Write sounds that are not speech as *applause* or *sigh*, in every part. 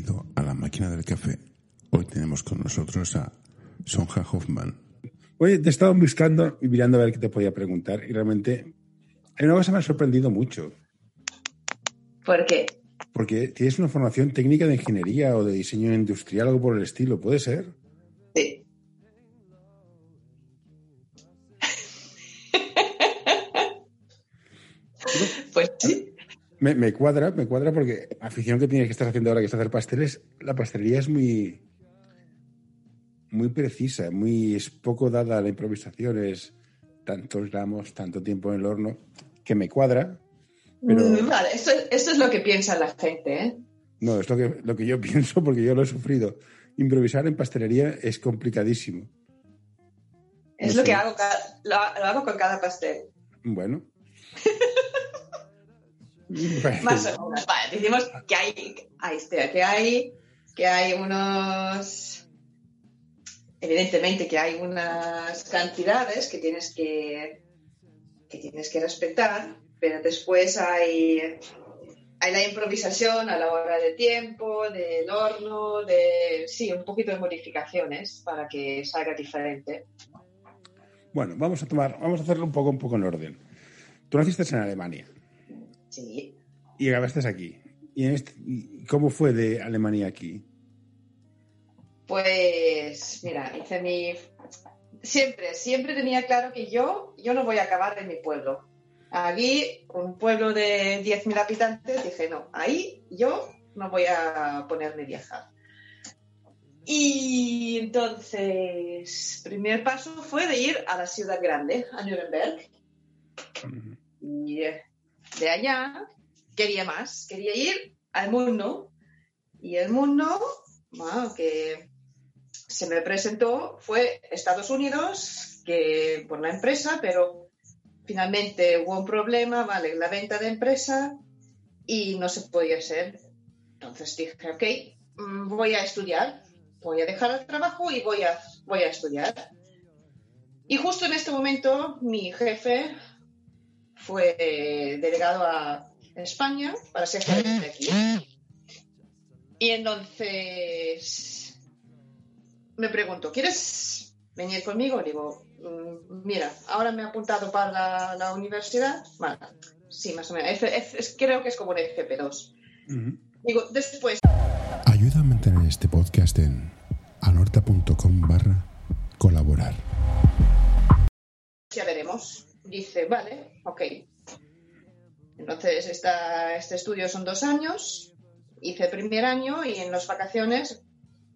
Bienvenido a la máquina del café. Hoy tenemos con nosotros a Sonja Hoffman. Oye, te estaba buscando y mirando a ver qué te podía preguntar y realmente hay una cosa que me ha sorprendido mucho. ¿Por qué? Porque tienes una formación técnica de ingeniería o de diseño industrial, algo por el estilo, ¿puede ser? Me, me, cuadra, me cuadra porque la afición que tienes que estar haciendo ahora, que es hacer pasteles, la pastelería es muy, muy precisa, muy es poco dada a la improvisación, es tantos gramos, tanto tiempo en el horno, que me cuadra. Pero... Vale, eso, eso es lo que piensa la gente, ¿eh? No, es lo que, lo que yo pienso porque yo lo he sufrido. Improvisar en pastelería es complicadísimo. Es no lo sé. que hago, lo, lo hago con cada pastel. Bueno. *laughs* Más o menos. Vale, decimos que hay, ahí está, que hay, que hay unos, evidentemente que hay unas cantidades que tienes que, que tienes que respetar, pero después hay, hay la improvisación a la hora de tiempo, del horno, de, sí, un poquito de modificaciones para que salga diferente. Bueno, vamos a tomar, vamos a hacerlo un poco, un poco en orden. Tú naciste en Alemania. Sí. Y acabaste aquí. ¿Y este, cómo fue de Alemania aquí? Pues, mira, hice mi... Siempre, siempre tenía claro que yo, yo no voy a acabar en mi pueblo. Aquí, un pueblo de 10.000 habitantes, dije, no, ahí yo no voy a ponerme a viajar. Y entonces, primer paso fue de ir a la ciudad grande, a Nuremberg. Uh -huh. Y de allá quería más, quería ir al mundo. Y el mundo, que se me presentó fue Estados Unidos, que por la empresa, pero finalmente hubo un problema, vale, la venta de empresa y no se podía hacer. Entonces dije, ok, mm, voy a estudiar, voy a dejar el trabajo y voy a, voy a estudiar. Y justo en este momento mi jefe fue delegado a España para ser de aquí. Y entonces me pregunto, ¿quieres venir conmigo? Digo, mira, ahora me he apuntado para la, la universidad. Bueno, sí, más o menos. Es, creo que es como un FP2. Uh -huh. Digo, después. Ayuda a mantener este podcast en anorta.com barra colaborar. Ya veremos. Dice, vale, ok. Entonces, esta, este estudio son dos años. Hice primer año y en las vacaciones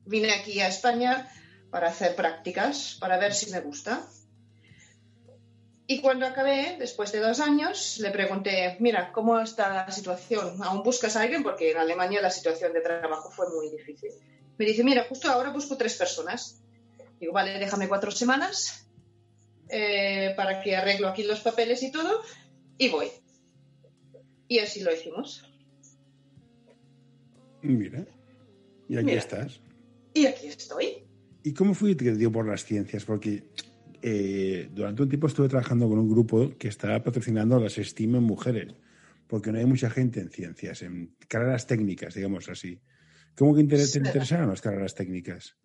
vine aquí a España para hacer prácticas, para ver si me gusta. Y cuando acabé, después de dos años, le pregunté, mira, ¿cómo está la situación? ¿Aún buscas a alguien? Porque en Alemania la situación de trabajo fue muy difícil. Me dice, mira, justo ahora busco tres personas. Digo, vale, déjame cuatro semanas eh, para que arreglo aquí los papeles y todo, y voy. Y así lo hicimos. Mira, y aquí Mira. estás. Y aquí estoy. ¿Y cómo fue que te dio por las ciencias? Porque eh, durante un tiempo estuve trabajando con un grupo que estaba patrocinando las STEAM en mujeres, porque no hay mucha gente en ciencias, en carreras técnicas, digamos así. ¿Cómo que inter te interesaron las carreras técnicas?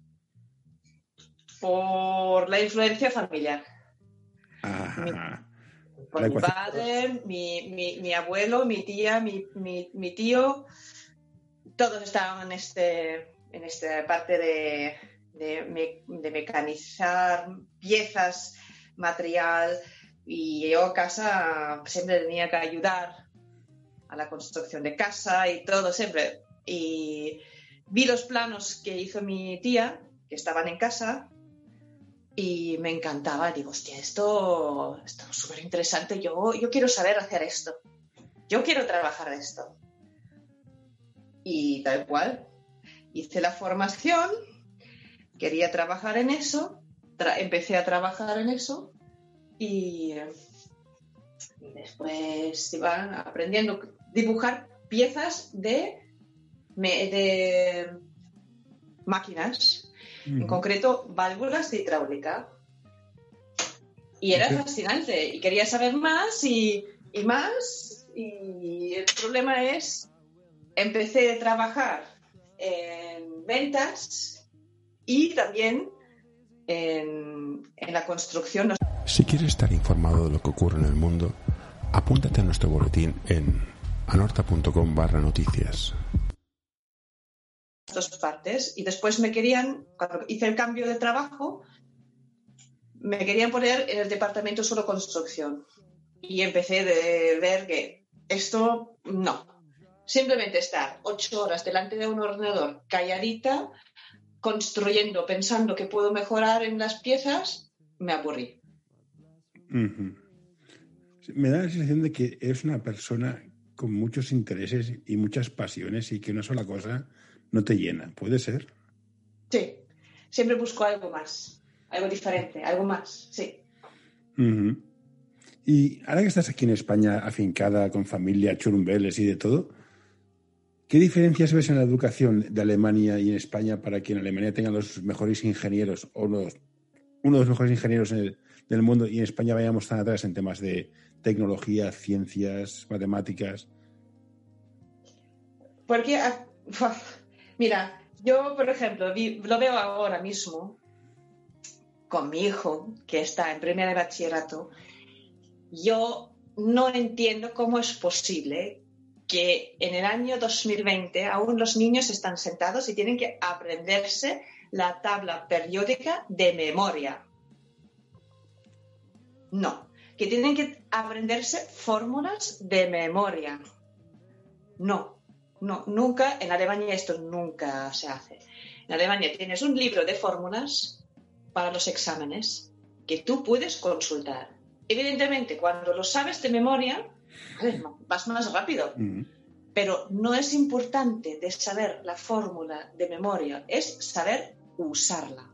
Por la influencia familiar. Ajá. Mi, por mi padre, mi, mi, mi, abuelo, mi tía, mi, mi, tío, todos estaban en este en esta parte de, de, me, de, mecanizar piezas, material, y yo a casa siempre tenía que ayudar a la construcción de casa y todo siempre. Y vi los planos que hizo mi tía, que estaban en casa, y me encantaba. Digo, hostia, esto, es súper interesante. Yo, yo quiero saber hacer esto. Yo quiero trabajar esto. Y tal cual, hice la formación, quería trabajar en eso, empecé a trabajar en eso y, después iban aprendiendo dibujar piezas de, de máquinas, en concreto válvulas de hidráulica. Y era fascinante y quería saber más y, y más y el problema es, empecé a trabajar en ventas y también en, en la construcción. Si quieres estar informado de lo que ocurre en el mundo, apúntate a nuestro boletín en anorta.com barra noticias. Dos partes. Y después me querían, cuando hice el cambio de trabajo, me querían poner en el departamento solo construcción. Y empecé de ver que esto no. Simplemente estar ocho horas delante de un ordenador calladita, construyendo, pensando que puedo mejorar en las piezas, me aburrí. Me da la sensación de que eres una persona con muchos intereses y muchas pasiones y que una sola cosa no te llena. ¿Puede ser? Sí, siempre busco algo más, algo diferente, algo más, sí. Y ahora que estás aquí en España, afincada, con familia, churumbeles y de todo, ¿qué diferencias ves en la educación de Alemania y en España para que en Alemania tengan los mejores ingenieros o uno de los mejores ingenieros del mundo y en España vayamos tan atrás en temas de tecnología, ciencias, matemáticas? Porque, ah, *laughs* mira, yo, por ejemplo, lo veo ahora mismo con mi hijo, que está en primera de bachillerato, yo no entiendo cómo es posible que en el año 2020 aún los niños están sentados y tienen que aprenderse la tabla periódica de memoria. No, que tienen que aprenderse fórmulas de memoria. No, no, nunca, en Alemania esto nunca se hace. En Alemania tienes un libro de fórmulas para los exámenes que tú puedes consultar evidentemente, cuando lo sabes de memoria, vas más rápido. Pero no es importante de saber la fórmula de memoria, es saber usarla.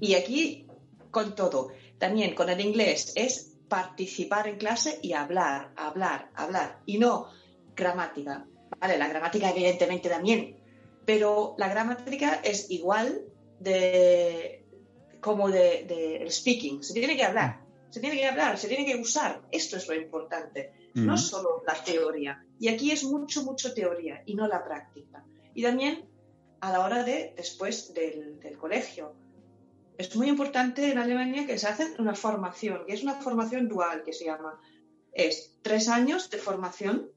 Y aquí, con todo, también con el inglés, es participar en clase y hablar, hablar, hablar. Y no gramática. Vale, la gramática evidentemente también, pero la gramática es igual de como de, de, speaking. Se tiene que hablar, se tiene que hablar, se tiene que usar. Esto es lo importante, no solo la teoría. Y aquí es mucho, mucho teoría y no la práctica. Y también a la hora de después del, del colegio. Es muy importante en Alemania que se hace una formación, que es una formación dual que se llama. Es tres años de formación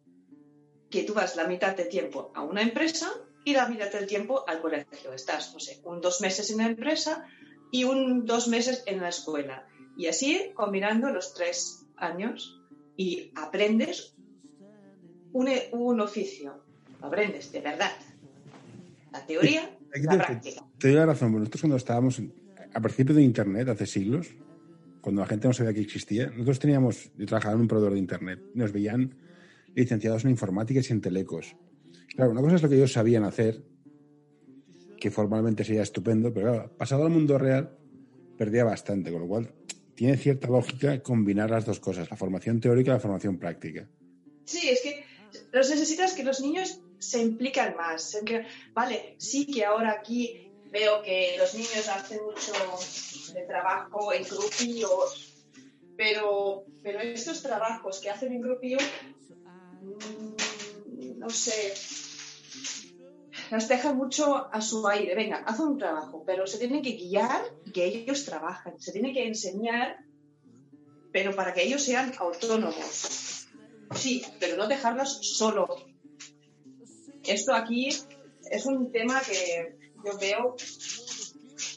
que tú vas la mitad del tiempo a una empresa y la mitad del tiempo al colegio. Estás, no sé, un dos meses en la empresa, y un dos meses en la escuela. Y así combinando los tres años y aprendes un, un oficio. Lo aprendes de verdad. La teoría, la práctica. Te, doy la razón. nosotros cuando estábamos a principio de Internet, hace siglos, cuando la gente no sabía que existía, nosotros teníamos, yo trabajaba en un proveedor de Internet, nos veían licenciados en informática y en telecos. Claro, una cosa es lo que ellos sabían hacer que formalmente sería estupendo, pero pasado al mundo real, perdía bastante, con lo cual tiene cierta lógica combinar las dos cosas, la formación teórica y la formación práctica. Sí, es que los necesitas que los niños se implican más. Vale, sí que ahora aquí veo que los niños hacen mucho trabajo en grupillos, pero, pero estos trabajos que hacen en grupillo, mm, no sé, las deja mucho a su aire. Venga, haz un trabajo, pero se tiene que guiar que ellos trabajen. Se tiene que enseñar, pero para que ellos sean autónomos. Sí, pero no dejarlos solo. Esto aquí es un tema que yo veo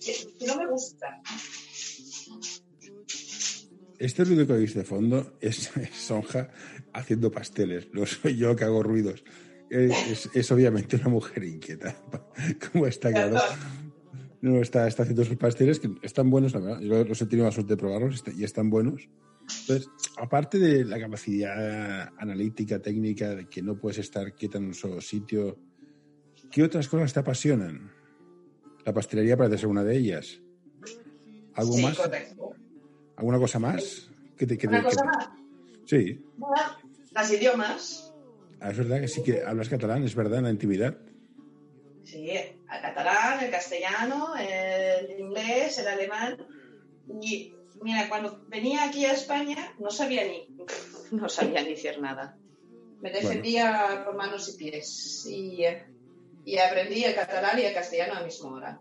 que, no me gusta. Este ruido que oís de fondo es *laughs* Sonja haciendo pasteles. No soy yo que hago ruidos es, obviamente una mujer inquieta, *laughs* como está claro. No, está, está haciendo sus pasteles que están buenos, la verdad. Yo los he tenido la suerte de probarlos y están buenos. Entonces, aparte de la capacidad analítica, técnica, de que no puedes estar quieta en un solo sitio, ¿qué otras cosas te apasionan? La pastelería parece ser una de ellas. ¿Algo más? ¿Alguna cosa más? ¿Qué te, ¿Una cosa más? Sí. las idiomas. Ah, es verdad que sí que hablas catalán, es verdad, en la intimidad. Sí, el catalán, el castellano, el inglés, el alemán. Y mira, cuando venía aquí a España no sabía ni, *laughs* no sabía ni decir nada. Me defendía con manos y pies. Y, y aprendí el catalán y el castellano a la misma hora.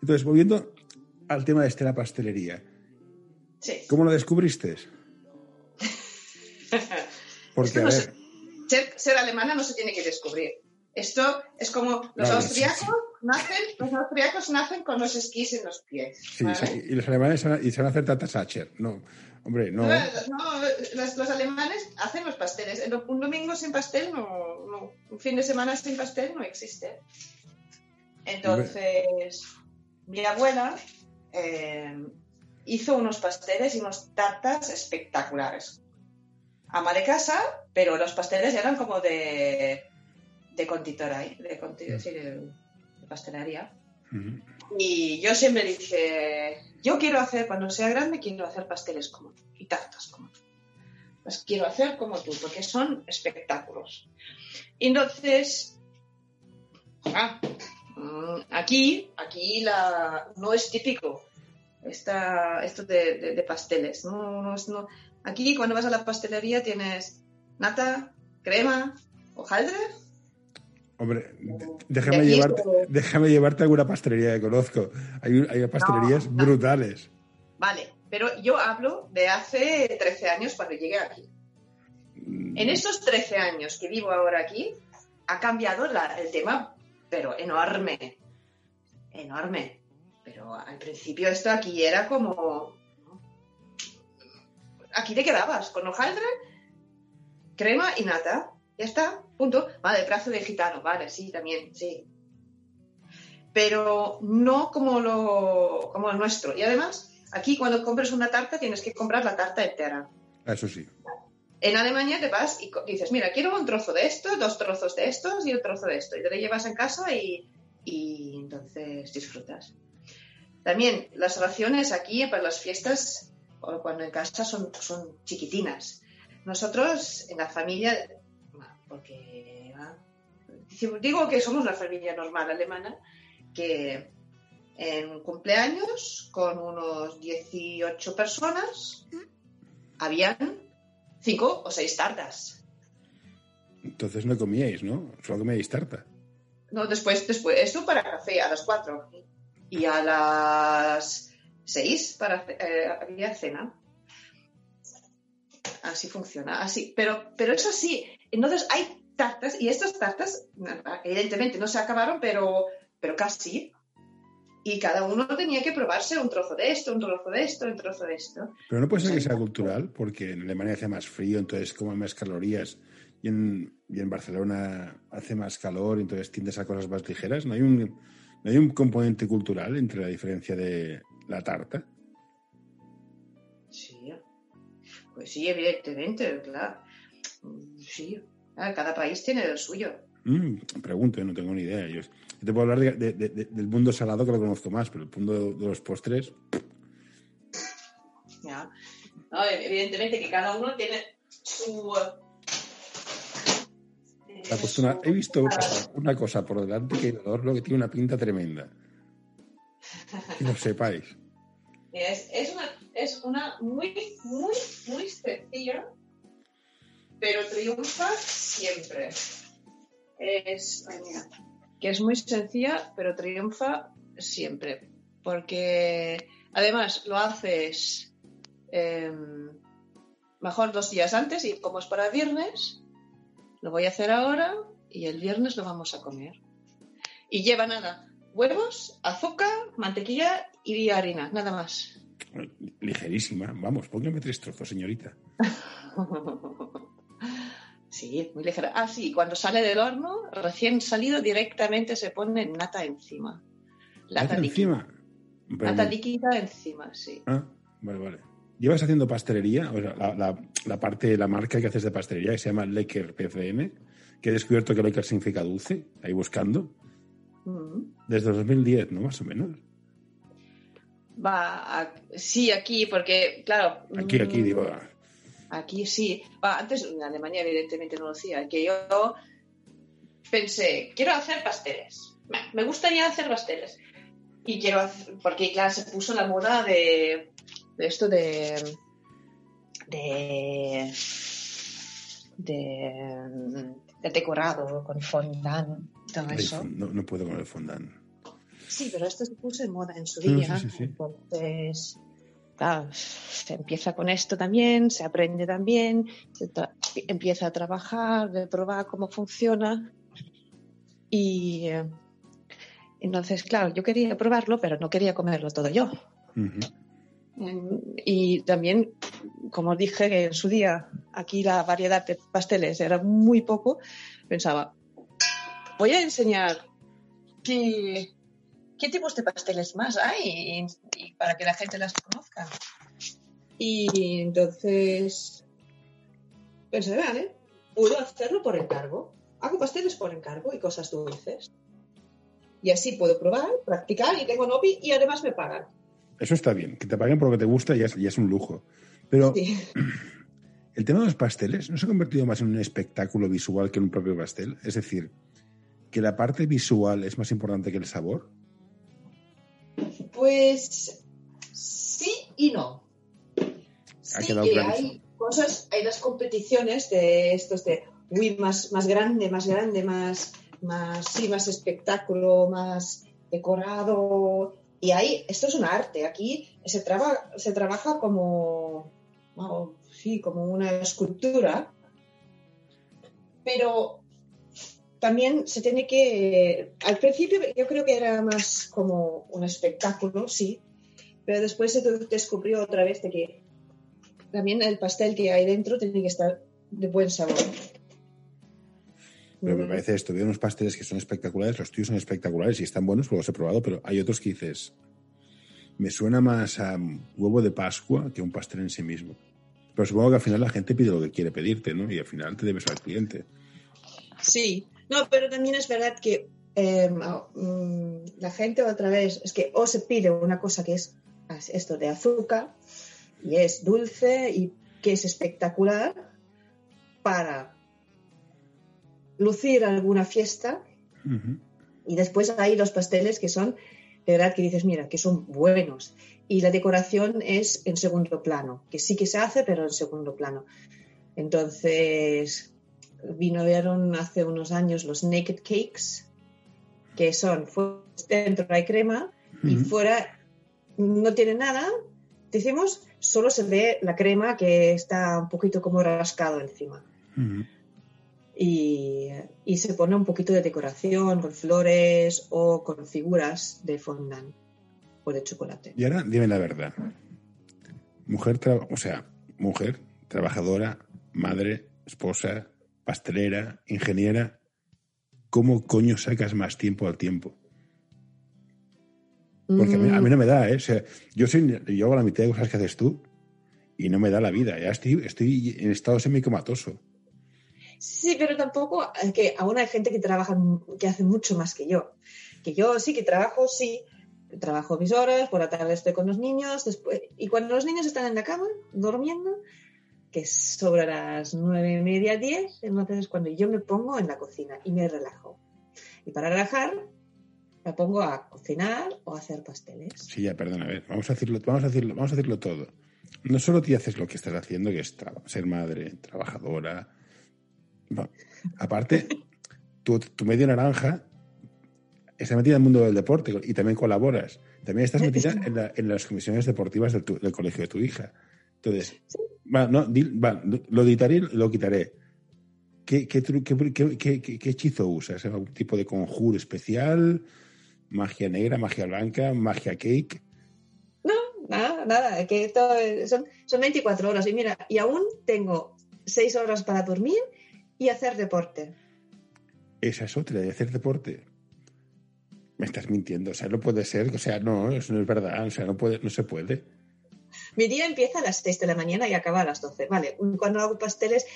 Entonces, volviendo al tema de la pastelería. Sí. ¿Cómo lo descubriste? *laughs* Porque, a ver, ser, ser alemana no se tiene que descubrir. Esto es como los Vale, austriacos sí, sí. nacen, los austriacos nacen con los esquís en los pies. sí, y los alemanes se van a- y se van a hacer tata Sacher. No, hombre, no. No, no, los, los alemanes hacen los pasteles. El- Un domingo sin pastel no, no- Un fin de semana sin pastel no existe. Entonces, mi abuela eh, hizo unos pasteles y unos tartas espectaculares. Ama de casa, pero los pasteles eran como de, de conditora, ¿eh? de, conti- sí, de- de pastelería. Y yo siempre dije, yo quiero hacer, cuando sea grande, quiero hacer pasteles como tú y tartas como tú. Las quiero hacer como tú, porque son espectáculos. Y entonces, ah, mm, aquí, aquí la, no es típico esta, esto de, de- de pasteles. No, no es- no. Aquí cuando vas a la pastelería tienes nata, crema, hojaldre Hombre, d- déjame, llevarte, déjame llevarte a alguna pastelería que conozco. Hay, hay pastelerías No, no. brutales. Vale, pero yo hablo de hace 13 años cuando llegué aquí. Mm, En estos 13 años que vivo ahora aquí, ha cambiado la- el tema, pero enorme. Enorme. Pero al principio esto aquí era como... Aquí te quedabas con hojaldre, crema y nata. Ya está, punto. Vale, brazo de gitano, vale, sí, también, sí. Pero no como lo, como el nuestro. Y además, aquí cuando compras una tarta tienes que comprar la tarta entera. Eso sí. En Alemania te vas y dices, mira, quiero un trozo de esto, dos trozos de estos y un trozo de esto. Y te lo llevas en casa y, y entonces disfrutas. También las raciones aquí para las fiestas o cuando en casa son, son chiquitinas. Nosotros en la familia, porque ah, digo que somos una familia normal alemana, que en un cumpleaños con unos 18 personas habían cinco o seis tartas. Entonces no comíais, ¿no? Solo comíais tarta. No, después, después, esto para café a las cuatro. Y a las seis para, eh, había cena. Así funciona, así. Pero, pero eso sí, entonces hay tartas, y estas tartas, evidentemente no se acabaron, pero, pero casi. Y cada uno tenía que probarse un trozo de esto, un trozo de esto, un trozo de esto. Pero no puede ser que sea cultural, porque en Alemania hace más frío, entonces comen más calorías. Y en, y en Barcelona hace más calor, entonces tiendes a cosas más ligeras. ¿No hay, un, ¿No hay un componente cultural entre la diferencia de la tarta? Sí, pues sí, evidentemente, claro. Sí, Ah, cada país tiene el suyo. Mm, pregunto, no tengo ni idea. Yo, te puedo hablar de- de- de- de- del mundo salado que lo conozco más, pero el mundo de, los postres, Ya. No, evidentemente que cada uno tiene su. una- he visto una cosa por delante que lo que tiene una pinta tremenda. Que lo sepáis. Es, es es una muy, muy, muy sencilla, pero triunfa siempre. Es, que es muy sencilla, pero triunfa siempre. Porque además lo haces em, mejor dos días antes y como es para viernes, lo voy a hacer ahora y el viernes lo vamos a comer. Y lleva nada, huevos, azúcar, mantequilla y harina, nada más. Ligerísima. Vamos, póngame tres trozos, señorita. *laughs* Sí, muy ligera. Ah, sí, cuando sale del horno, recién salido, directamente se pone nata encima. ¿Nata líquida. encima? Pero Nata líquida encima, sí. Ah, vale, vale. ¿Llevas haciendo pastelería? O sea, la, la- la parte, la marca que haces de pastelería, que se llama Lecker PCM, que he descubierto que Lecker significa dulce, ahí buscando, Mm. desde 2010, ¿no? Más o menos. Va, a- sí, aquí, porque, claro. Aquí, aquí, digo. Aquí sí. Va, antes en Alemania, evidentemente, no lo hacía. Que yo pensé, quiero hacer pasteles. Me- gustaría hacer pasteles. Y quiero hacer, porque claro, se puso la moda de, de esto de, de de, decorado con fondant, todo eso. No, puedo con el fondant. Sí, pero esto se puso en moda en su día. entonces, se empieza con esto también, se aprende también, se empieza a trabajar, de probar cómo funciona. Y eh, entonces, claro, yo quería probarlo, pero no quería comerlo todo yo. Y también, como dije en su día, aquí la variedad de pasteles era muy poco, pensaba, voy a enseñar qué, qué tipos de pasteles más hay y, para que la gente las conozca. Y entonces pensé, vale, puedo hacerlo por encargo. Hago pasteles por encargo y cosas dulces. Y así puedo probar, practicar y tengo nopi y además me pagan. Eso está bien, que te paguen por lo que te gusta ya es, es un lujo. Pero *clears throat* el tema de los pasteles no se ha convertido más en un espectáculo visual que en un propio pastel. Es decir, que la parte visual es más importante que el sabor. Pues sí y no. sí que hay cosas, hay las competiciones de estos de uy, más, más grande, más grande, más, más, sí, más espectáculo, más decorado. Y ahí, esto es un arte. Aquí se, traba, se trabaja como, sí, como una escultura, pero también se tiene que. Al principio yo creo que era más como un espectáculo, sí, pero después se descubrió otra vez de que también el pastel que hay dentro tiene que estar de buen sabor. Pero me parece esto, veo unos pasteles que son espectaculares, los tuyos son espectaculares y están buenos, luego los he probado, pero hay otros que dices, me suena más a huevo de Pascua que un pastel en sí mismo. Pero supongo que al final la gente pide lo que quiere pedirte, ¿no? Y al final te debes al cliente. Sí, no, pero también es verdad que em, mm, la gente otra vez, es que o se pide una cosa que es esto de azúcar y es dulce y que es espectacular para lucir alguna fiesta. Y después hay los pasteles que son, de verdad, que dices, mira, que son buenos. Y la decoración es en segundo plano, que sí que se hace, pero en segundo plano. Entonces, vinieron hace unos años los naked cakes, que son, dentro hay crema y fuera no tiene nada. Decimos, solo se ve la crema que está un poquito como rascado encima y, se pone un poquito de decoración con flores o con figuras de fondant o de chocolate. Y ahora dime la verdad. Mujer, o sea, mujer, trabajadora, madre, esposa, pastelera, ingeniera, ¿cómo coño sacas más tiempo al tiempo? Porque a, mí, no me da, ¿eh? Yo, soy, yo hago la mitad de cosas que haces tú y no me da la vida. Ya estoy, estoy en estado semicomatoso. Sí, pero tampoco, que aún hay gente que trabaja, que hace mucho más que yo. Que yo sí que trabajo, sí, trabajo mis horas, por la tarde estoy con los niños, después, y cuando los niños están en la cama, durmiendo, que sobre las nueve y media, diez, entonces es cuando yo me pongo en la cocina y me relajo. Y para relajar, me pongo a cocinar o a hacer pasteles. Sí, ya, perdona, a ver, vamos a decirlo, vamos a decirlo, vamos a decirlo todo. No solo te haces lo que estás haciendo, que es ser madre, trabajadora, Aparte, *laughs* tu, medio naranja está metida en el mundo del deporte y también colaboras. También estás metida en, las comisiones deportivas del, colegio de tu hija. Entonces, lo editaré y lo quitaré. ¿Qué, qué, hechizo usas? ¿Algún tipo de conjuro especial? ¿Magia negra, magia blanca, magia cake? No, nada, nada. Que son, son 24 horas. Y mira, y aún tengo 6 horas para dormir y hacer deporte. Esa es otra, de hacer deporte. Me estás mintiendo, o sea, no puede ser, o sea, no, eso no es verdad, o sea, no, puede, no se puede. Mi día empieza a las 6 de la mañana y acaba a las 12. Vale, cuando hago pasteles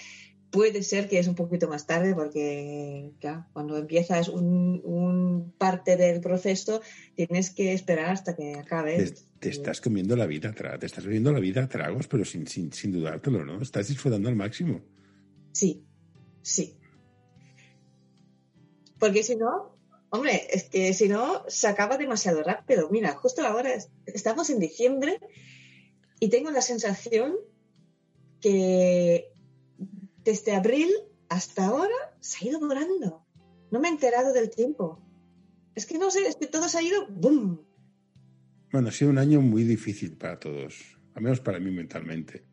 puede ser que es un poquito más tarde porque cuando empiezas un, parte del proceso tienes que esperar hasta que acabe. Te, estás comiendo la vida, te estás bebiendo la vida a tragos, pero sin, sin, sin dudártelo, ¿no? Estás disfrutando al máximo. Sí, Sí. Porque si no, hombre, es que si no, se acaba demasiado rápido. Mira, justo ahora estamos en diciembre y tengo la sensación que desde abril hasta ahora se ha ido volando. No me he enterado del tiempo. Es que no sé, es que todo se ha ido ¡boom! Bueno, ha sido un año muy difícil para todos, al menos para mí mentalmente.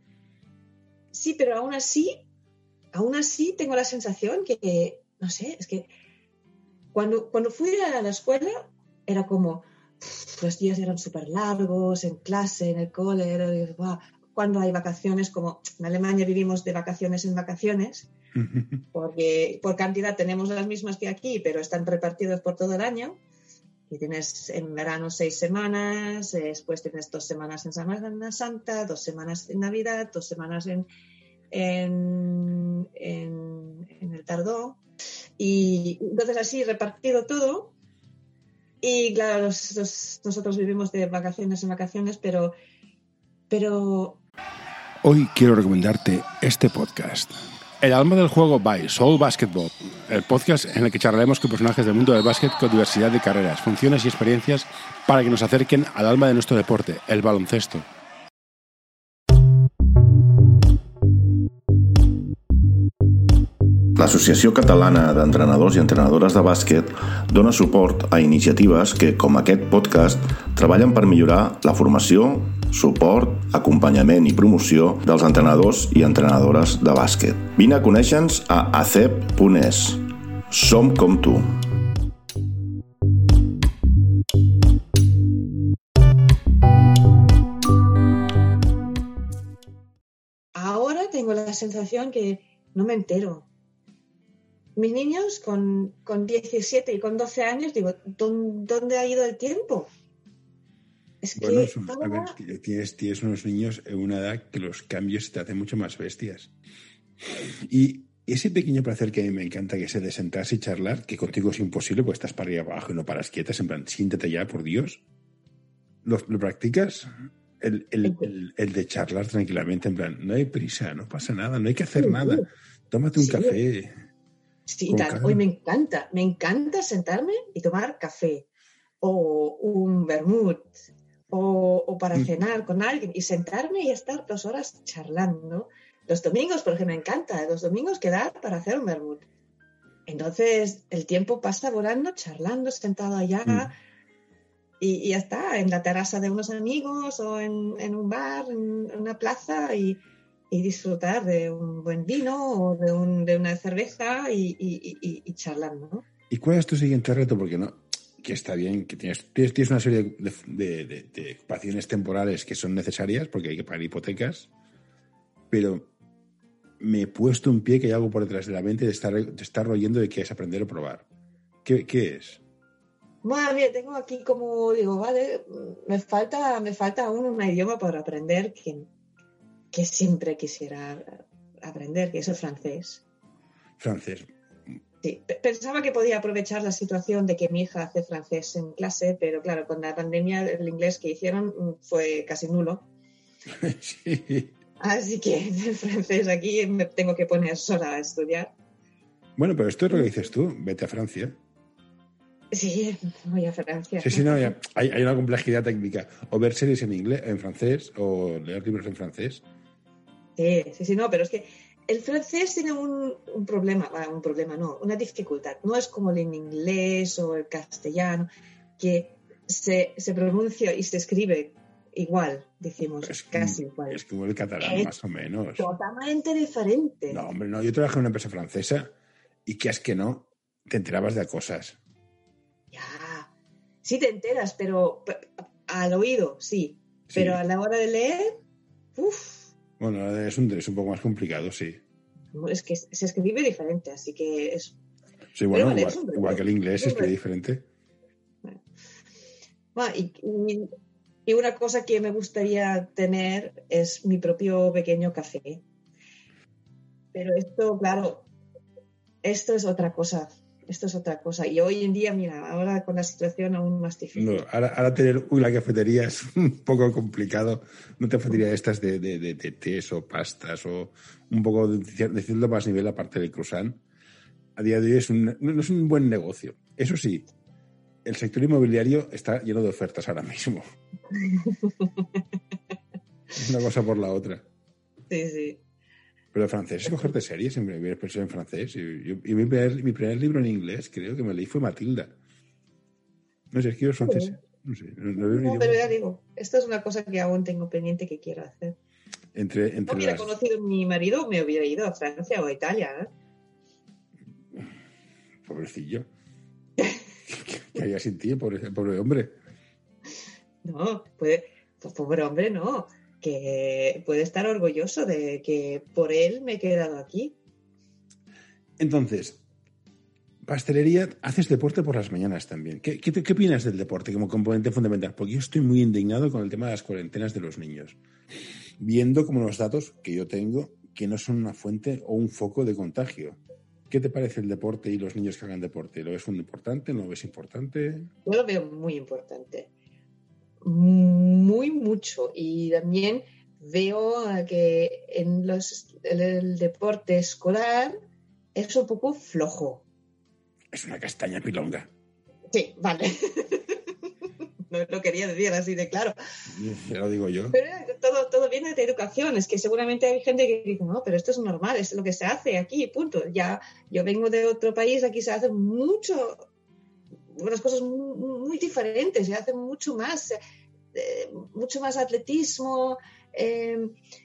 Sí, pero aún así, aún así tengo la sensación que, no sé, es que cuando, cuando fui a la escuela era como, los días eran súper largos, en clase, en el cole, era, cuando hay vacaciones, como en Alemania vivimos de vacaciones en vacaciones, *laughs* porque por cantidad tenemos las mismas que aquí, pero están repartidos por todo el año. Y tienes en verano seis semanas, después tienes dos semanas en Semana Santa, dos semanas en Navidad, dos semanas en, en, en, el Tardó. Y entonces así repartido todo. Y claro, nosotros vivimos de vacaciones en vacaciones, pero, pero... Hoy quiero recomendarte este podcast. El alma del juego by Soul Basketball, el podcast en el que charlaremos con personajes del mundo del básquet con diversidad de carreras, funciones y experiencias para que nos acerquen al alma de nuestro deporte, el baloncesto. L'Associació Catalana d'Entrenadors i Entrenadores de Bàsquet dona suport a iniciatives que, com aquest podcast, treballen per millorar la formació, suport, acompanyament i promoció dels entrenadors i entrenadores de bàsquet. Vine a conèixer-nos a acep.es. Som com tu. Ahora tengo la sensación que no me entero. Mis niños con, con 17 y con 12 años, digo, ¿dónde ha ido el tiempo? Es bueno, que, a ver, tienes, tienes unos niños en una edad que los cambios te hacen mucho más bestias. Y ese pequeño placer que a mí me encanta, que es el de sentarse y charlar, que contigo es imposible porque estás para arriba abajo y no paras quietas, en plan, siéntate ya, por Dios. ¿Lo, practicas? El, el, el, de charlar tranquilamente, en plan, no hay prisa, no pasa nada, no hay que hacer nada. Tómate un café. Sí, tal. Hoy me encanta, me encanta sentarme y tomar café o un vermut o, para mm. cenar con alguien y sentarme y estar dos horas charlando. Los domingos, porque me encanta, los domingos quedar para hacer un vermut. Entonces el tiempo pasa volando, charlando, sentado allá. Mm. Y, ya está, en la terraza de unos amigos o en, un bar, en, una plaza y, disfrutar de un buen vino o de, una cerveza y, charlando. ¿Y cuál es tu siguiente reto? Porque no, que está bien, que tienes, tienes, una serie de, de, ocupaciones temporales que son necesarias porque hay que pagar hipotecas, pero me he puesto un pie que hay algo por detrás de la mente de estar, de estar oyendo de que es aprender o probar. ¿Qué, qué es? Bueno, bien, tengo aquí como digo, vale, me falta, me falta aún un idioma para aprender que, que siempre quisiera aprender, que es el francés. Francés. Sí, pensaba que podía aprovechar la situación de que mi hija hace francés en clase, pero claro, con la pandemia el inglés que hicieron mm, fue casi nulo. *laughs* Sí. Así que el francés aquí me tengo que poner sola a estudiar. Bueno, pero esto es lo que dices tú, vete a Francia. Sí, voy a Francia. Sí, sí, no, hay, hay, una complejidad técnica. O ver series en inglés, en francés, o leer libros en francés. Sí, sí, sí, no, pero es que el francés tiene un, problema, un problema no, una dificultad. No es como el inglés o el castellano, que se, pronuncia y se escribe igual, decimos, casi igual. Es como el catalán, más o menos. Totalmente diferente. No, hombre, no. Yo trabajé en una empresa francesa y que es que no, te enterabas de cosas. Ya, sí te enteras, pero al oído, sí. Pero a la hora de leer, uff bueno, es un, es un poco más complicado, sí. Es que se escribe diferente, así que es. Sí, bueno, igual, que el inglés se escribe diferente. y, y, una cosa que me gustaría tener es mi propio pequeño café. Pero esto, claro, esto es otra cosa esto es otra cosa. Y hoy en día, mira, ahora con la situación aún más difícil. No, ahora, tener una cafetería es *laughs* un poco complicado. No te cafetería estas de, de, de, tés o pastas o un poco de, cierto más nivel aparte del croissant. A día de hoy es un, no es un buen negocio. Eso sí, el sector inmobiliario está lleno de ofertas ahora mismo. *laughs* una cosa por la otra. Sí, sí. Pero el francés es cogerte series, siempre me expresión en francés. Y, y mi, primer, mi, primer, libro en inglés, creo que me leí fue Matilda. No sé, escribo francés. No sé. No, no, no pero ya digo, esto es una cosa que aún tengo pendiente que quiero hacer. Entre, entre no hubiera las... conocido a mi marido, me hubiera ido a Francia o a Italia. ¿eh? Pobrecillo. *laughs* que haya sin ti, pobre, pobre hombre. No, puede, pobre hombre, no. Que puede estar orgulloso de que por él me he quedado aquí. Entonces, pastelería, haces deporte por las mañanas también. ¿Qué, qué, qué opinas del deporte como componente fundamental? Porque yo estoy muy indignado con el tema de las cuarentenas de los niños. Viendo como los datos que yo tengo que no son una fuente o un foco de contagio. ¿Qué te parece el deporte y los niños que hagan deporte? ¿Lo ves muy importante? ¿No lo ves importante? Yo lo veo muy importante. Muy mucho. Y también veo que en los, el, el deporte escolar es un poco flojo. Es una castaña pilonga. Sí, vale. *laughs* no lo quería decir así de claro. Ya lo digo yo. Pero todo, todo viene de educación. Es que seguramente hay gente que dice, no, pero esto es normal, es lo que se hace aquí, punto. Ya, yo vengo de otro país, aquí se hace mucho, unas cosas muy, muy diferentes, se hace mucho más, eh, mucho más atletismo, eh,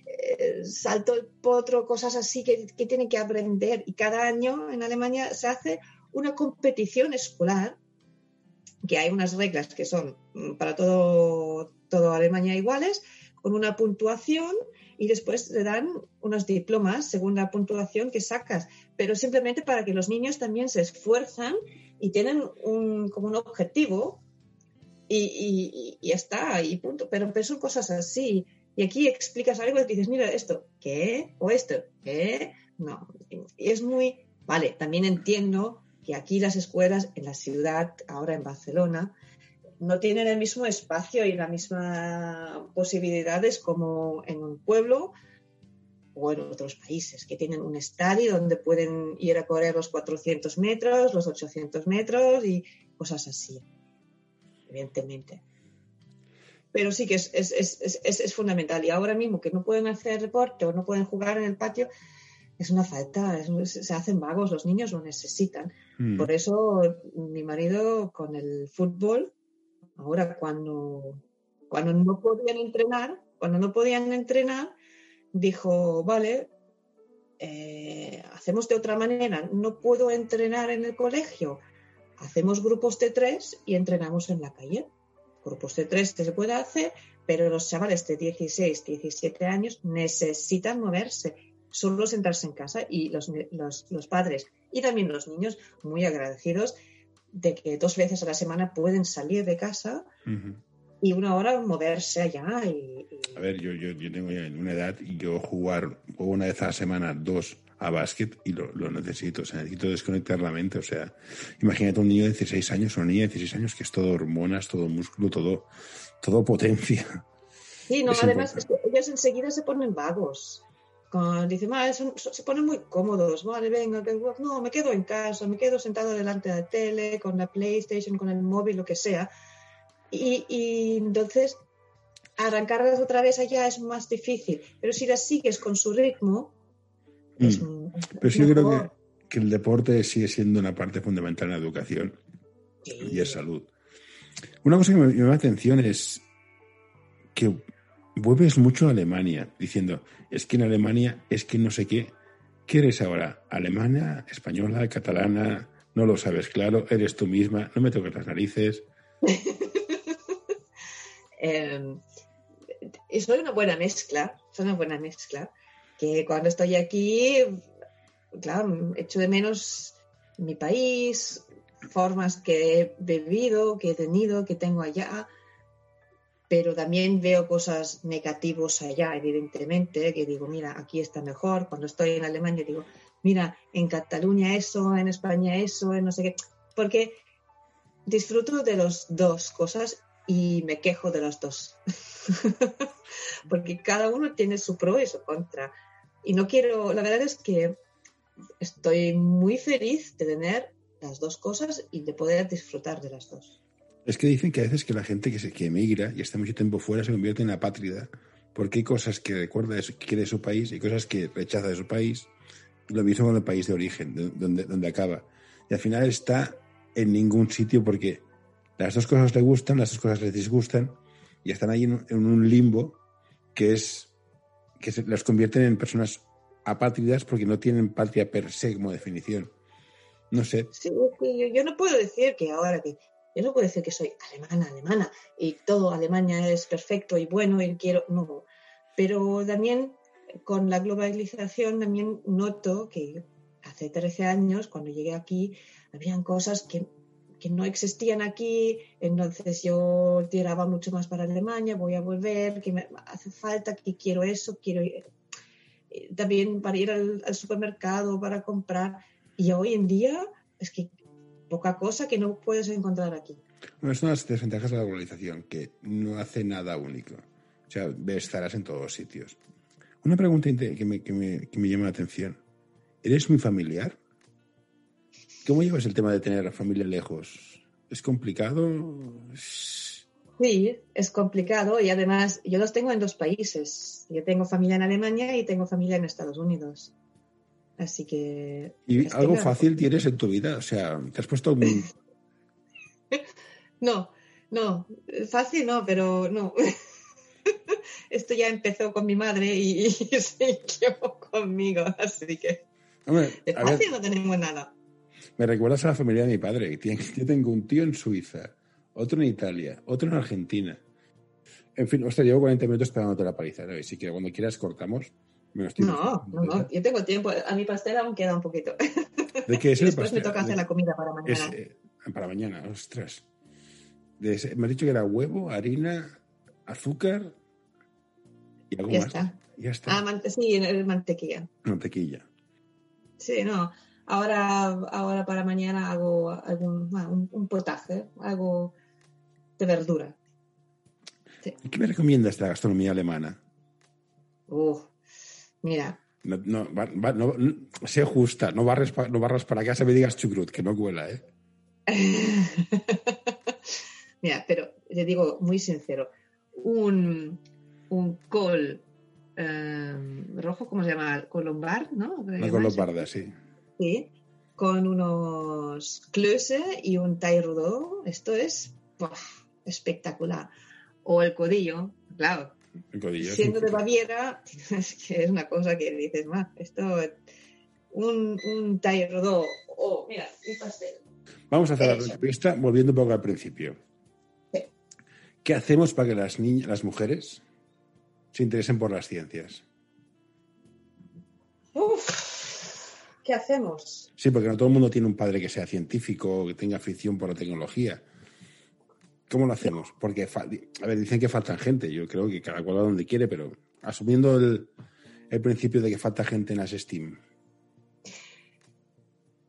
eh, salto el potro, cosas así que, que tienen que aprender. Y cada año en Alemania se hace una competición escolar que hay unas reglas que son para todo, todo Alemania iguales, con una puntuación y después te dan unos diplomas según la puntuación que sacas, pero simplemente para que los niños también se esfuerzan y tienen un, como un objetivo y, y, y ya está, y punto. Pero, pero, son cosas así. Y aquí explicas algo y dices, mira, esto, ¿qué? O esto, ¿qué? No. Y es muy, vale, también entiendo que aquí las escuelas en la ciudad, ahora en Barcelona, no tienen el mismo espacio y las mismas posibilidades como en un pueblo o en otros países, que tienen un estadio donde pueden ir a correr los 400 metros, los 800 metros y cosas así, evidentemente. Pero sí que es, es, es, es, fundamental. Y ahora mismo que no pueden hacer deporte o no pueden jugar en el patio, es una falta, se hacen vagos, los niños lo necesitan. Mm. Por eso mi marido con el fútbol, ahora cuando, cuando no podían entrenar, cuando no podían entrenar, dijo, vale, eh, hacemos de otra manera, no puedo entrenar en el colegio, hacemos grupos de tres y entrenamos en la calle. Grupos de tres se puede hacer, pero los chavales de 16, 17 años necesitan moverse solo sentarse en casa y los, los, los, padres y también los niños muy agradecidos de que dos veces a la semana pueden salir de casa uh -huh. y una hora moverse allá. Y, y... A ver, yo, yo, yo, tengo ya una edad y yo jugar una vez a la semana, dos a básquet y lo, lo, necesito, o sea, necesito desconectar la mente, o sea, imagínate un niño de 16 años o una niña de 16 años que es todo hormonas, todo músculo, todo, todo potencia. Sí, no, es además es que ellos enseguida se ponen vagos dice, vale, son, se ponen muy cómodos, vale, venga, no, me quedo en casa, me quedo sentado delante de la tele, con la PlayStation, con el móvil, lo que sea. Y, y entonces arrancarlas otra vez allá es más difícil, pero si las sigues con su ritmo, mm. es, Pero sí, yo creo que, que, el deporte sigue siendo una parte fundamental en la educación sí. y es salud. Una cosa que me, me llama la atención es que vuelves mucho a Alemania, diciendo, es que en Alemania es que no sé qué. ¿Qué eres ahora? ¿Alemana, española, catalana? No lo sabes claro, eres tú misma, no me toques las narices. *laughs* eh, soy una buena mezcla, soy una buena mezcla, que cuando estoy aquí, claro, echo de menos mi país, formas que he vivido, que he tenido, que tengo allá, pero también veo cosas negativas allá, evidentemente, que digo, mira, aquí está mejor. Cuando estoy en Alemania digo, mira, en Cataluña eso, en España eso, en no sé qué, porque disfruto de las dos cosas y me quejo de las dos, *laughs* porque cada uno tiene su pro y su contra. Y no quiero, la verdad es que estoy muy feliz de tener las dos cosas y de poder disfrutar de las dos. Es que dicen que a veces que la gente que se emigra y está mucho tiempo fuera se convierte en apátrida porque hay cosas que recuerda, que quiere de su país y cosas que rechaza de su país. Lo mismo con el país de origen, de- donde, donde acaba. Y al final está en ningún sitio porque las dos cosas le gustan, las dos cosas le disgustan y están ahí en, un- limbo que es que se, las convierten en personas apátridas porque no tienen patria per se como definición. No sé, Sí, yo, yo no puedo decir que ahora que yo no puedo decir que soy alemana, alemana y todo Alemania es perfecto y bueno y quiero no, pero también con la globalización también noto que hace 13 años cuando llegué aquí habían cosas que, que no existían aquí, entonces yo tiraba mucho más para Alemania, voy a volver, que me hace falta, que quiero eso, quiero eh, también para ir al, al supermercado, para comprar. Y hoy en día es que poca cosa que no puedes encontrar aquí. Bueno, es una de las desventajas de la globalización, que no hace nada único. O sea, ves zaras en todos los sitios. Una pregunta que me, que me- que me llama la atención. ¿Eres muy familiar? ¿Cómo llevas el tema de tener a familia lejos? ¿Es complicado? Sí, es complicado y además yo los tengo en dos países. Yo tengo familia en Alemania y tengo familia en Estados Unidos. Así que... ¿Y algo fácil tienes en tu vida? O sea, ¿te has puesto un... *laughs* No, no, fácil no, pero no. *laughs* Esto ya empezó con mi madre y, y *laughs* siguió conmigo, así que Hombre, de a ver, fácil no tenemos nada. me recuerdas a la familia de mi padre. Yo tengo un tío en Suiza, otro en Italia, otro en Argentina. En fin, ostras, llevo 40 minutos esperándote la paliza. ¿no? Así que cuando quieras cortamos. Me estoy No, no, no, yo tengo tiempo. A mi pastel aún queda un poquito. *laughs* ¿De qué es el después me pastel? toca hacer De- la comida para es, mañana. eh, para mañana, ostras. De ese- me has dicho que era huevo, harina, azúcar y algo Ya más. está. Ya está. Ah, mante- sí, en el mantequilla. Mantequilla. Sí, no. Ahora, ahora para mañana hago algún, un, un potaje, algo de verdura. ¿Y ¿Qué me recomiendas de la gastronomía alemana? Uf, mira, No, no, va- va- no- no- sé justa, no barres, pa- no barras para casa y me digas chucrut, que no cuela, ¿eh? *laughs* Mira, pero te digo muy sincero, un, un col eh, rojo, ¿cómo se llama? Colombar, ¿no? Una bardas, sí. Sí, con unos klöße y un tairudó, esto es espectacular. O el codillo, claro, Siendo de Baviera, *laughs* es que es una cosa que dices, más, esto, un, un tairudó, oh, mira, un pastel. Vamos a hacer la entrevista volviendo un poco al principio. Sí. ¿Qué hacemos para que las niñas, las mujeres se interesen por las ciencias? Uf, ¿qué hacemos? Sí, porque no todo el mundo tiene un padre que sea científico o que tenga afición por la tecnología. ¿Cómo lo hacemos? Porque, a ver, dicen que faltan gente. Yo creo que cada cual va donde quiere, pero asumiendo el, el principio de que falta gente en las Steam.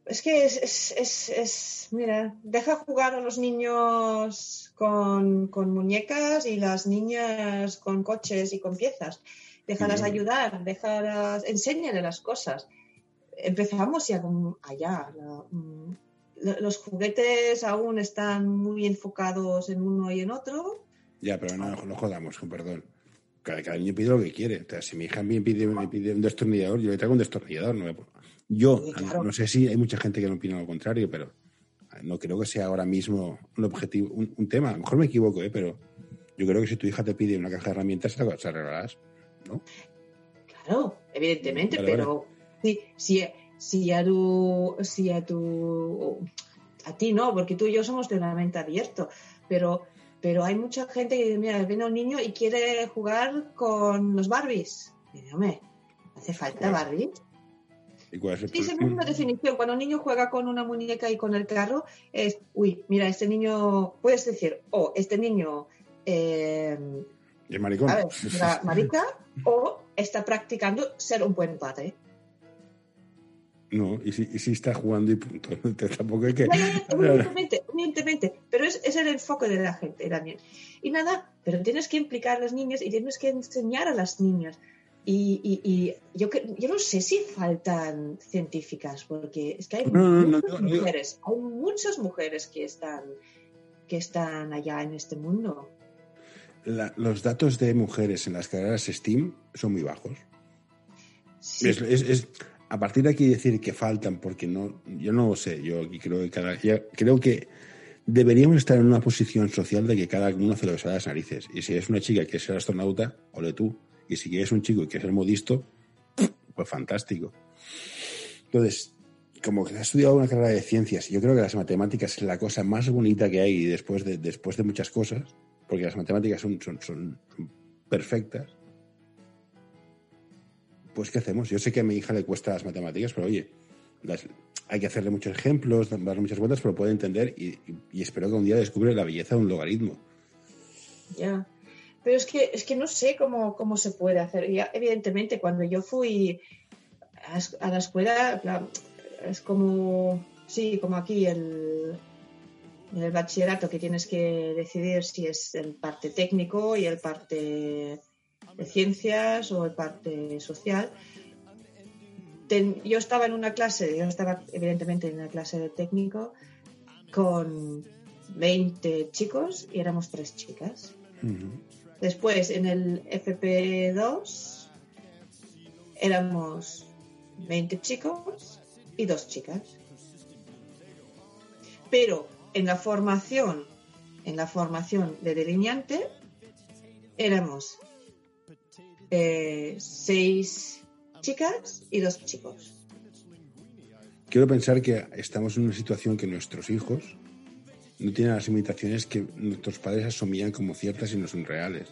Es que es, es, es, es- mira, deja jugar a los niños con, con muñecas y las niñas con coches y con piezas. Déjalas ayudar, déjalas, enséñale las cosas. Empezamos ya allá. mm, los juguetes aún están muy enfocados en uno y en otro. Ya, pero no, no jodamos, con perdón. Cada, cada niño pide lo que quiere. O sea, si mi hija me pide, me pide un destornillador, yo le traigo un destornillador. No me- yo, Sí, claro. no sé si hay mucha gente que no opina lo contrario, pero no creo que sea ahora mismo un objetivo, un, un tema. A lo mejor me equivoco, ¿eh? pero yo creo que si tu hija te pide una caja de herramientas, se la regalarás. ¿no? Claro, evidentemente, Vale, pero si, si, si a tu, si a tu, a ti no, porque tú y yo somos de una mente abierto, pero, pero hay mucha gente que mira, viene un niño y quiere jugar con los Barbies. Y hombre, ¿hace falta Claro. Barbies? ¿Y cuál es Sí, misma definición. Cuando un niño juega con una muñeca y con el carro, es, uy, mira, este niño, puedes decir, oh, este niño, eh, ¿Y el maricón? a ver, la marica o está practicando ser un buen padre. No, y si, y si está jugando y punto. *laughs* Tampoco hay que... *laughs* Evidentemente, evidentemente, pero es, es el enfoque de la gente también. Y nada, pero tienes que implicar a las niñas y tienes que enseñar a las niñas. Y, y, y yo, yo no sé si faltan científicas, porque es que hay No, no, no, muchas no, mujeres, hay muchas mujeres que están, que están allá en este mundo. la- los datos de mujeres en las carreras STEAM son muy bajos. Sí. Es, es- es- a partir de aquí decir que faltan, porque no, yo no lo sé, yo aquí creo que cada, creo que deberíamos estar en una posición social de que cada uno lo se le da las narices. Y si es una chica que quiere ser astronauta, ole tú. Y si quieres un chico y quiere ser modisto, pues fantástico. Entonces, como que has estudiado una carrera de ciencias, yo creo que las matemáticas es la cosa más bonita que hay después de, después de muchas cosas, porque las matemáticas son, son son perfectas. Pues, ¿qué hacemos? Yo sé que a mi hija le cuesta las matemáticas, pero oye, las- hay que hacerle muchos ejemplos, darle muchas vueltas, pero puede entender y, y- y espero que un día descubre la belleza de un logaritmo. Ya. Pero es que, es que no sé cómo, cómo se puede hacer. Ya, evidentemente, cuando yo fui a, a la escuela, es como, sí, como aquí el, el bachillerato que tienes que decidir si es el parte técnico y el parte de ciencias o el parte social. Ten- yo estaba en una clase, yo estaba evidentemente en una clase de técnico con 20 chicos y éramos tres chicas. Después, en el FP2, éramos 20 chicos y dos chicas. Pero en la formación, en la formación de delineante, éramos eh, seis chicas y dos chicos. Quiero pensar que estamos en una situación que nuestros hijos no tienen las limitaciones que nuestros padres asumían como ciertas y no son reales.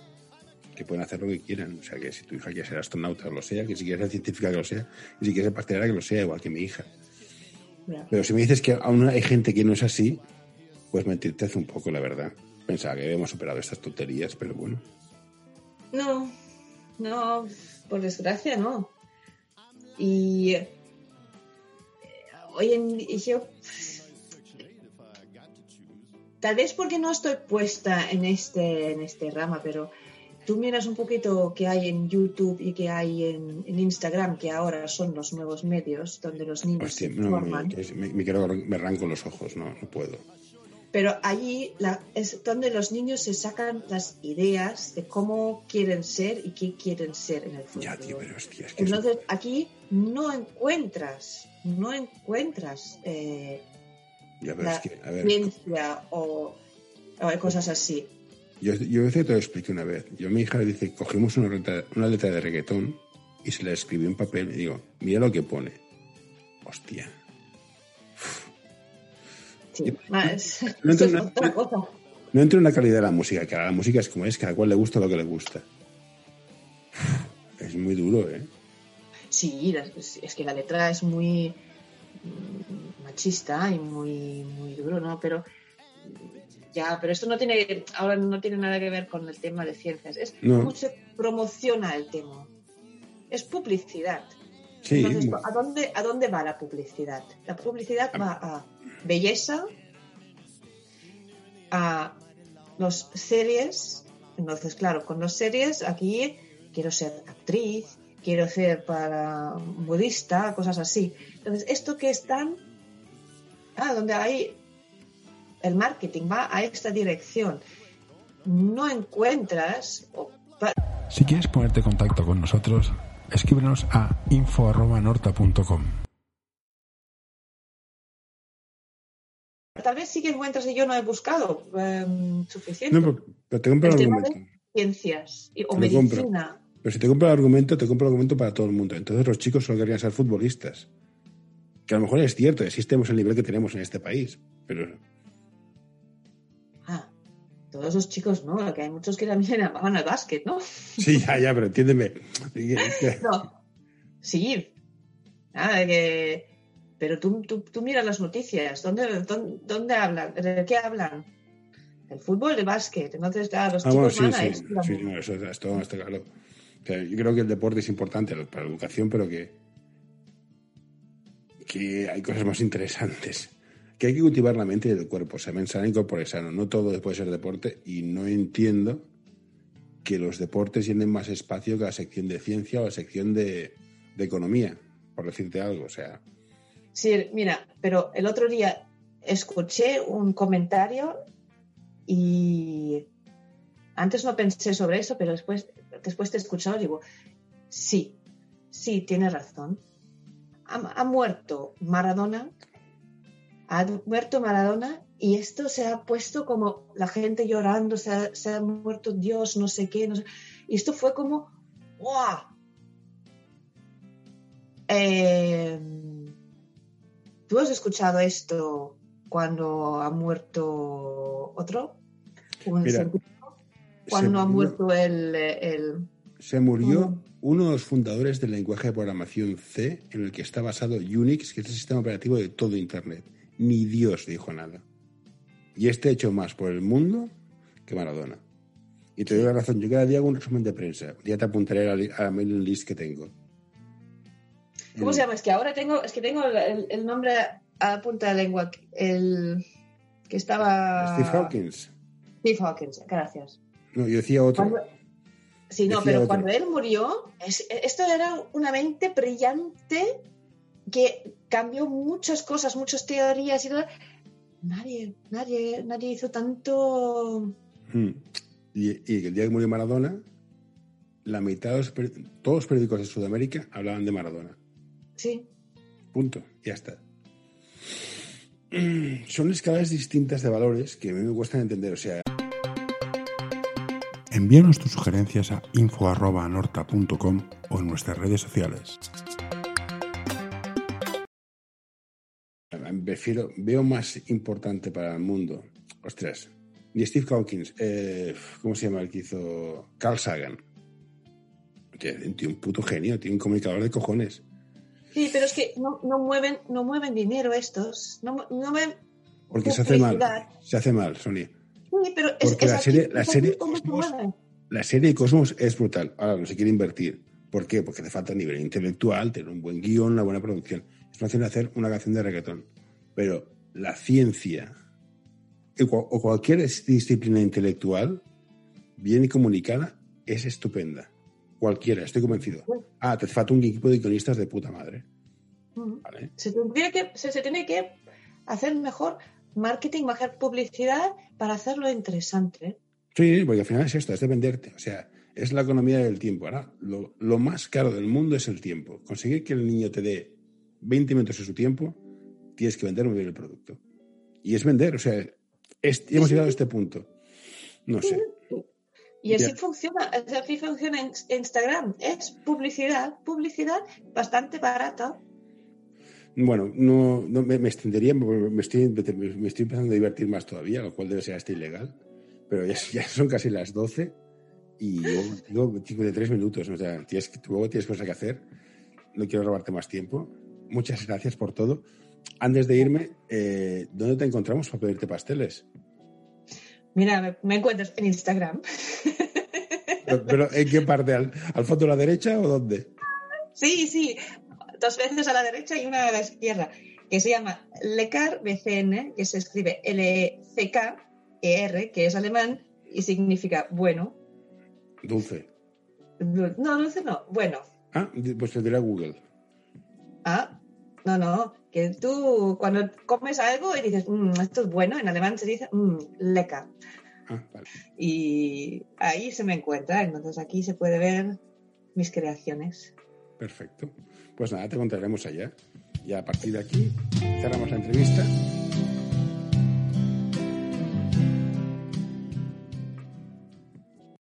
Que pueden hacer lo que quieran. O sea, que si tu hija quiere ser astronauta, lo sea, que si quiere ser científica, que lo sea, y si quiere ser pastelera, que lo sea, igual que mi hija. Pero si me dices que aún hay gente que no es así, pues me entristece un poco, la verdad. Pensaba que habíamos superado estas tonterías, pero bueno. No, no, por desgracia no. Y eh, hoy en y yo tal vez porque no estoy puesta en este en este rama, pero tú miras un poquito que hay en YouTube y que hay en, en Instagram, que ahora son los nuevos medios donde los niños Hostia, se no, me, me, me quiero- me arranco los ojos, no, no puedo. Pero allí la- es donde los niños se sacan las ideas de cómo quieren ser y qué quieren ser en el futuro. Ya, tío, pero hostia, es que eso- Entonces aquí no encuentras, no encuentras eh, ya, pero la es que, a ver, ciencia o, o cosas así. Yo, yo te lo expliqué una vez. Yo mi hija le dice, cogimos una letra, una letra de reggaetón y se la escribí en papel y digo, mira lo que pone. Hostia. Sí, no es entiendo- *laughs* otra cosa. No entro en la calidad de la música, que la música es como es, cada cual le gusta lo que le gusta. Es muy duro, ¿eh? Sí, es que la letra es muy mm, machista y muy, muy duro, ¿no? Pero ya, pero esto no tiene, ahora no tiene nada que ver con el tema de ciencias. Es No. cómo se promociona el tema. Es publicidad. Sí, Entonces, ¿a dónde, ¿a dónde va la publicidad? La publicidad va a belleza, a los series. Entonces, claro, con los series aquí quiero ser actriz, quiero ser para budista, cosas así. Entonces, esto que están, ah, donde hay el marketing va a esta dirección, no encuentras o Si quieres ponerte en contacto con nosotros, escríbenos a info.norta.com. tal vez sí que encuentras y yo no he buscado em, suficiente. No, pero, te compro el el tema argumento. de ciencias y- o Te medicina. Pero si te compro el argumento, te compro el argumento para todo el mundo. Entonces los chicos solo querían ser futbolistas. Que a lo mejor es cierto, existemos el nivel que tenemos en este país. Pero Ah, todos los chicos, ¿no? Que hay muchos que también *laughs* amaban al básquet, ¿no? sí, ya, ya, pero entiéndeme. *laughs* No. Sí. Nada, que... Pero tú, tú, tú miras las noticias. ¿Dónde, dónde, dónde hablan? ¿De qué hablan? El fútbol, de básquet. Entonces, claro, los Ah, bueno, chicos sí, a sí, esto. sí, no, eso esto está claro. O sea, yo creo que el deporte es importante para la educación, pero que, que hay cosas más interesantes. Que hay que cultivar la mente y el cuerpo, saber sano y sano. No todo puede ser deporte y no entiendo que los deportes tienen más espacio que la sección de ciencia o la sección de, de economía, por decirte algo. O sea, Sí, mira, pero el otro día escuché un comentario y Antes no pensé sobre eso, pero después, después de escucharlo digo, sí, sí, tiene razón. Ha, muerto Maradona, ha muerto Maradona y esto se ha puesto como la gente llorando, se ha, muerto Dios, no sé qué. Y esto fue como, ¡wow! Eh, ¿Tú has escuchado esto cuando ha muerto otro? cuando ha muerto el, Se murió uno de los fundadores del lenguaje de programación C en el que está basado Unix, que es el sistema operativo de todo Internet. Ni Dios dijo nada. Y este hecho más por el mundo que Maradona. Y te doy la razón, yo cada día hago un resumen de prensa. Ya te apuntaré a la, mailing list que tengo. ¿Cómo se llama? Es que ahora tengo, es que tengo el, nombre a punta de lengua. El que estaba. Steve Hawkins. Steve Hawkins, gracias. No, yo decía otro. Sí, no, pero cuando él murió, esto era una mente brillante que cambió muchas cosas, muchas teorías y Nadie, nadie, nadie hizo tanto. Hmm. Y, el día que murió Maradona, la mitad de los, todos los periódicos de Sudamérica hablaban de Maradona. Sí. Punto, ya está. *clears throat* Son escalas distintas de valores que a mí me cuesta entender. O sea, Envíanos tus sugerencias a info.norta.com o en nuestras redes sociales. Prefiero, veo más importante para el mundo. Ostras, ni Steve Hawkins, eh, ¿cómo se llama el que hizo? Carl Sagan. Tiene un puto genio, tiene un comunicador de cojones. Sí, pero es que no, mueven, no mueven dinero estos. No, no ven Porque se hace mal. Se hace mal, Sonia. Porque la, serie, la, serie la serie Cosmos es brutal. Ahora no se quiere invertir. ¿Por qué? Porque le falta nivel intelectual, tener un buen guion, una buena producción. Es fácil hacer una canción de reggaetón. Pero la ciencia o cualquier disciplina intelectual bien comunicada es estupenda. Cualquiera, estoy convencido. Ah, te falta un equipo de guionistas de puta madre. Se, que, se tiene que hacer mejor marketing, bajar publicidad para hacerlo interesante. Sí, porque al final es esto, es de venderte. O sea, es la economía del tiempo. Ahora, lo, más caro del mundo es el tiempo. Conseguir que el niño te dé 20 minutos de su tiempo, tienes que vender muy bien el producto. Y es vender, o sea, hemos llegado a este punto. No sé. Y así funciona, así funciona en Instagram. Es publicidad, publicidad bastante barata bueno, no, me, extendería, me estoy, me estoy empezando a divertir más todavía, lo cual debe ser hasta ilegal. Pero ya, son casi las 12 y yo tengo de tres minutos. O sea, tienes, luego tienes cosas que hacer. No quiero robarte más tiempo. Muchas gracias por todo. Antes de irme, eh, ¿dónde te encontramos para pedirte pasteles? Mira, me, encuentras en Instagram. ¿Pero, en qué parte? ¿Al, ¿Al fondo de la derecha o dónde? Sí, sí dos veces a la derecha y una a la izquierda, que se llama Lecar BCN, que se escribe L-E-C-K-E-R, que es alemán y significa bueno. Dulce. No, dulce no, bueno. Ah, pues te dirá Google. Ah, no, no, que tú cuando comes algo y dices, mm, esto es bueno, en alemán se dice mm, lecker. Ah, vale. Y ahí se me encuentra, entonces aquí se puede ver mis creaciones. Perfecto. Pues nada, te contaremos allá. Y a partir de aquí cerramos la entrevista